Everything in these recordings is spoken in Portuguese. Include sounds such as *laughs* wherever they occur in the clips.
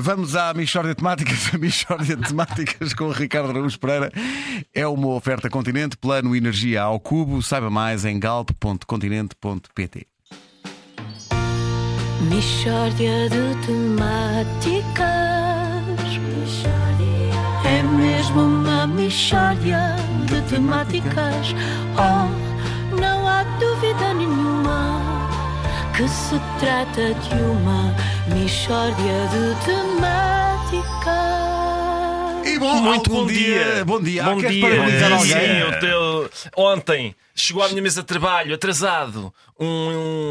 Vamos à Michórdia Temáticas. A Michórdia Temáticas com o Ricardo Araújo Pereira é uma oferta Continente, plano Energia ao Cubo. Saiba mais em galp.continente.pt. Mishória de temáticas É mesmo uma mishória de temáticas Oh, não há dúvida nenhuma Que se trata de uma mishória de temáticas E bom, Muito bom bom dia. dia. Bom dia. Bom Queres dia. parabenizar alguém? Sim, teu... Ontem chegou à minha mesa de trabalho, atrasado, um,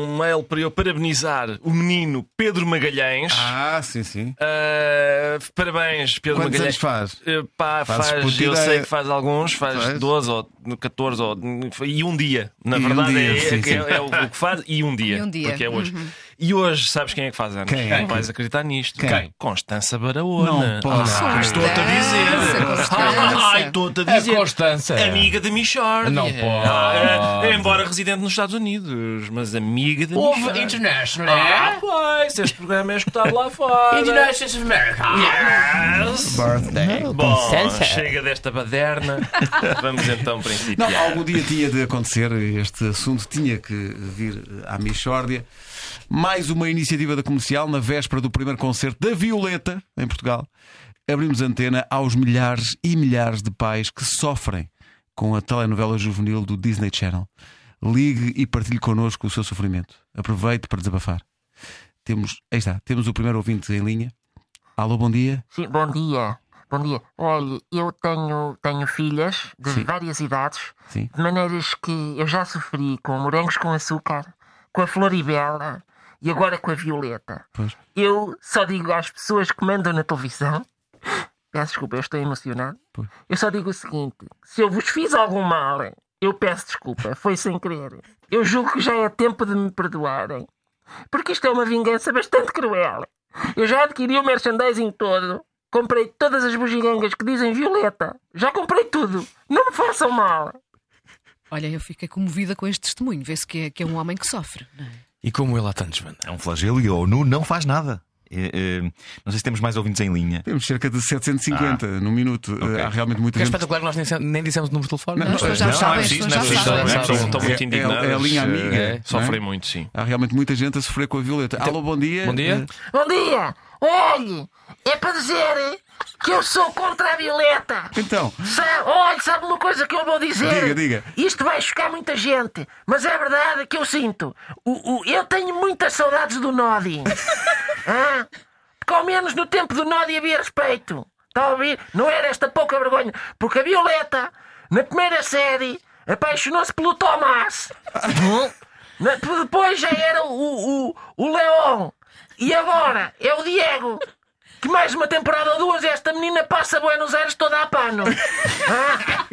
um mail para eu parabenizar o menino Pedro Magalhães. Ah, sim, sim. Ah, parabéns, Pedro Quantos Magalhães. anos faz? Eh, Pá, faz, puta eu sei que faz alguns, faz Faz? 12 ou 14 ou, e um dia. Na E um verdade, dia, é, sim, é que sim. é, é o, o que faz e um dia. E um dia. Porque é hoje. E hoje, sabes quem é que faz anos? Quem é? Não vais acreditar nisto. Quem? Constança Baraona. Não pode. Ah, Estou-te *laughs* a dizer. Ai, estou-te a dizer. A Constança. Amiga da Michord. Não pode. embora residente nos Estados Unidos, mas amiga da Houve Michord. International, Ah, é? pois, este programa é escutado lá fora. United States of America. Yes. Birthday. Bom, Constança. chega desta baderna. *laughs* Vamos então principiar. Não, algum dia tinha de acontecer este assunto, tinha que vir à Michórdia. Mais uma iniciativa da comercial na véspera do primeiro concerto da Violeta em Portugal. Abrimos antena aos milhares e milhares de pais que sofrem com a telenovela juvenil do Disney Channel. Ligue e partilhe connosco o seu sofrimento. Aproveite para desabafar. Temos, aí está, temos o primeiro ouvinte em linha. Alô, bom dia. Sim, bom dia. Bom dia. Olha, eu tenho, tenho filhas de Sim. várias idades, Sim. de maneiras que eu já sofri com morangos com açúcar, com a Floribela e agora com a Violeta. Pois. Eu só digo às pessoas que mandam na televisão, peço desculpa, eu estou emocionado. Pois. Eu só digo o seguinte: se eu vos fiz algum mal, eu peço desculpa, foi sem querer. Eu julgo que já é tempo de me perdoarem. Porque isto é uma vingança bastante cruel. Eu já adquiri o merchandising todo. Comprei todas as bugigangas que dizem Violeta. Já comprei tudo. Não me façam mal. Olha, eu fiquei comovida com este testemunho. Vê-se que é, que é um homem que sofre. não é? E como ele há tantos, Wanda? É um flagelo e o ONU não faz nada. É, é, não sei se temos mais ouvintes em linha. Temos cerca de 750 num minuto. Ok. Há realmente muita Que é gente. espetacular que nós nem, dissemos- nem dissemos o número de telefone. Não, já não, sabem, é não é já preciso, sabem. não é preciso. Estão muito É- é- indignados. é a linha amiga, não é? Sofrem muito, sim. Há realmente muita gente a sofrer com a Violeta. Alô, bom dia. Bom dia. Bom dia. Olhe, é para dizer que eu sou contra a Violeta. Então, Sabe, olha, sabe uma coisa que eu vou dizer? Diga, diga. Isto vai chocar muita gente, mas é verdade que eu sinto. O, o- eu tenho muitas saudades do Nodi. *laughs* ah, porque ao menos no tempo do Nodi havia respeito. Está a ouvir? Não era esta pouca vergonha. Porque a Violeta, na primeira série, apaixonou-se pelo Tomás. *laughs* Na- depois já era o, o, o Leon. E agora é o Diego. Que mais uma temporada ou duas esta menina passa Buenos Aires toda a pano. *laughs* Ah.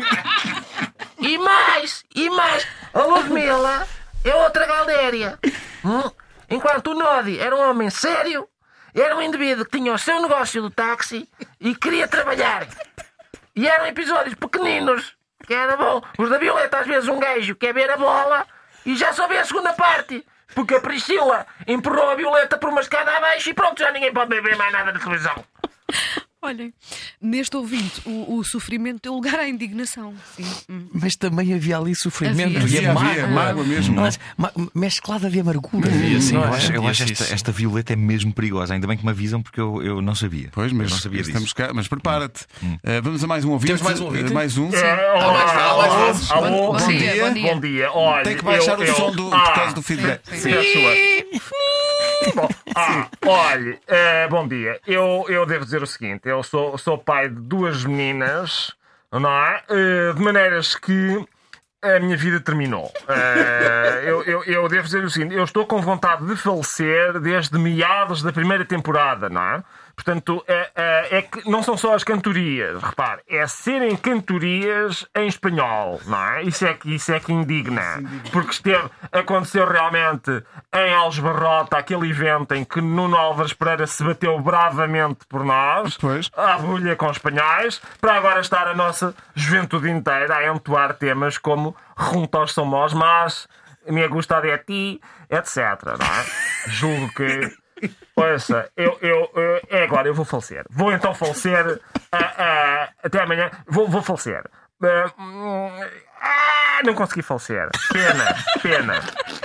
E mais, e mais, a Ludmilla é outra galdéria. Hum? Enquanto o Nodi era um homem sério, era um indivíduo que tinha o seu negócio do táxi e queria trabalhar. E eram episódios pequeninos, que era bom. Os da Violeta, às vezes, um gajo quer ver a bola e já só vê a segunda parte. Porque a Priscila empurrou a Violeta por uma escada abaixo e pronto, já ninguém pode ver mais nada na televisão. *laughs* Olhem, neste ouvinte, o, o sofrimento deu lugar à indignação. Sim. Hum. Mas também havia ali sofrimento Havia. e Havia, mágoa. havia, mágoa mesmo. Mas ma- mesclada de amargura. Havia, sim. Não é? Eu acho, eu acho esta, esta violeta é mesmo perigosa. Ainda bem que me avisam porque eu, eu não sabia. Pois, eu mas não sabia estamos disso. cá. Mas prepara-te. Uh, vamos a mais um ouvinte. Temos mais um ouvinte? Uh, mais um. Olá, mais alô, Bom- dia, bom dia. Bom dia, olha. Tem que baixar eu- o som do, Ah, por causa do feedback. Sim, é sua. Bom, ah, olha, eh, bom dia. Eu, eu devo dizer o seguinte: eu sou, sou pai de duas meninas, não é? Eh, de maneiras que a minha vida terminou. Eh, eu, eu, eu devo dizer o seguinte: eu estou com vontade de falecer desde meados da primeira temporada, não é? Portanto, é, é, é que não são só as cantorias, repare, é serem cantorias em espanhol, não é? Isso é que, isso é que indigna. Porque esteve, aconteceu realmente em Algesbarrota aquele evento em que Nuno Álvares Pereira se bateu bravamente por nós, Pois. à bolha com espanhóis, para agora estar a nossa juventude inteira a entoar temas como Juntos somos más, Me gusta de ti, etc. Não é? *laughs* Julgo que Ouça, eu, eu, eu- é agora, eu vou falecer. Vou então falecer. ah, ah, até amanhã. Vou, vou falecer. Ah, não consegui falecer. Pena, pena,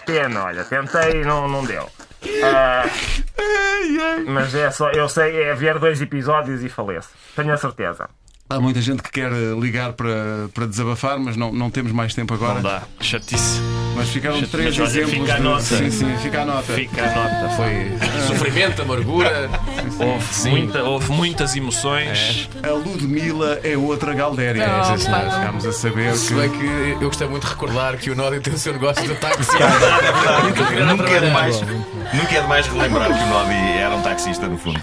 pena. Olha, tentei e não, não deu. Mas é só, eu sei, é ver dois episódios e faleço. Tenho a certeza. Há muita gente que quer eh, ligar para, para desabafar, mas não, não temos mais tempo agora. Não dá. Chatice. Mas ficaram Mas três olha, exemplos. fica a de- nota. Sim, sim, fica a nota. Fica a nota. Foi. *laughs* Sofrimento, amargura. *laughs* Houve, muita- houve muitas emoções. A Ludmilla é outra Galdéria. Não, Sim, sim, não. Chegámos a saber Se que. bem que eu gostei muito de recordar que o Nódio tem o seu negócio de táxi. Nunca é demais, nunca é demais relembrar que o Nodi era um taxista, no fundo.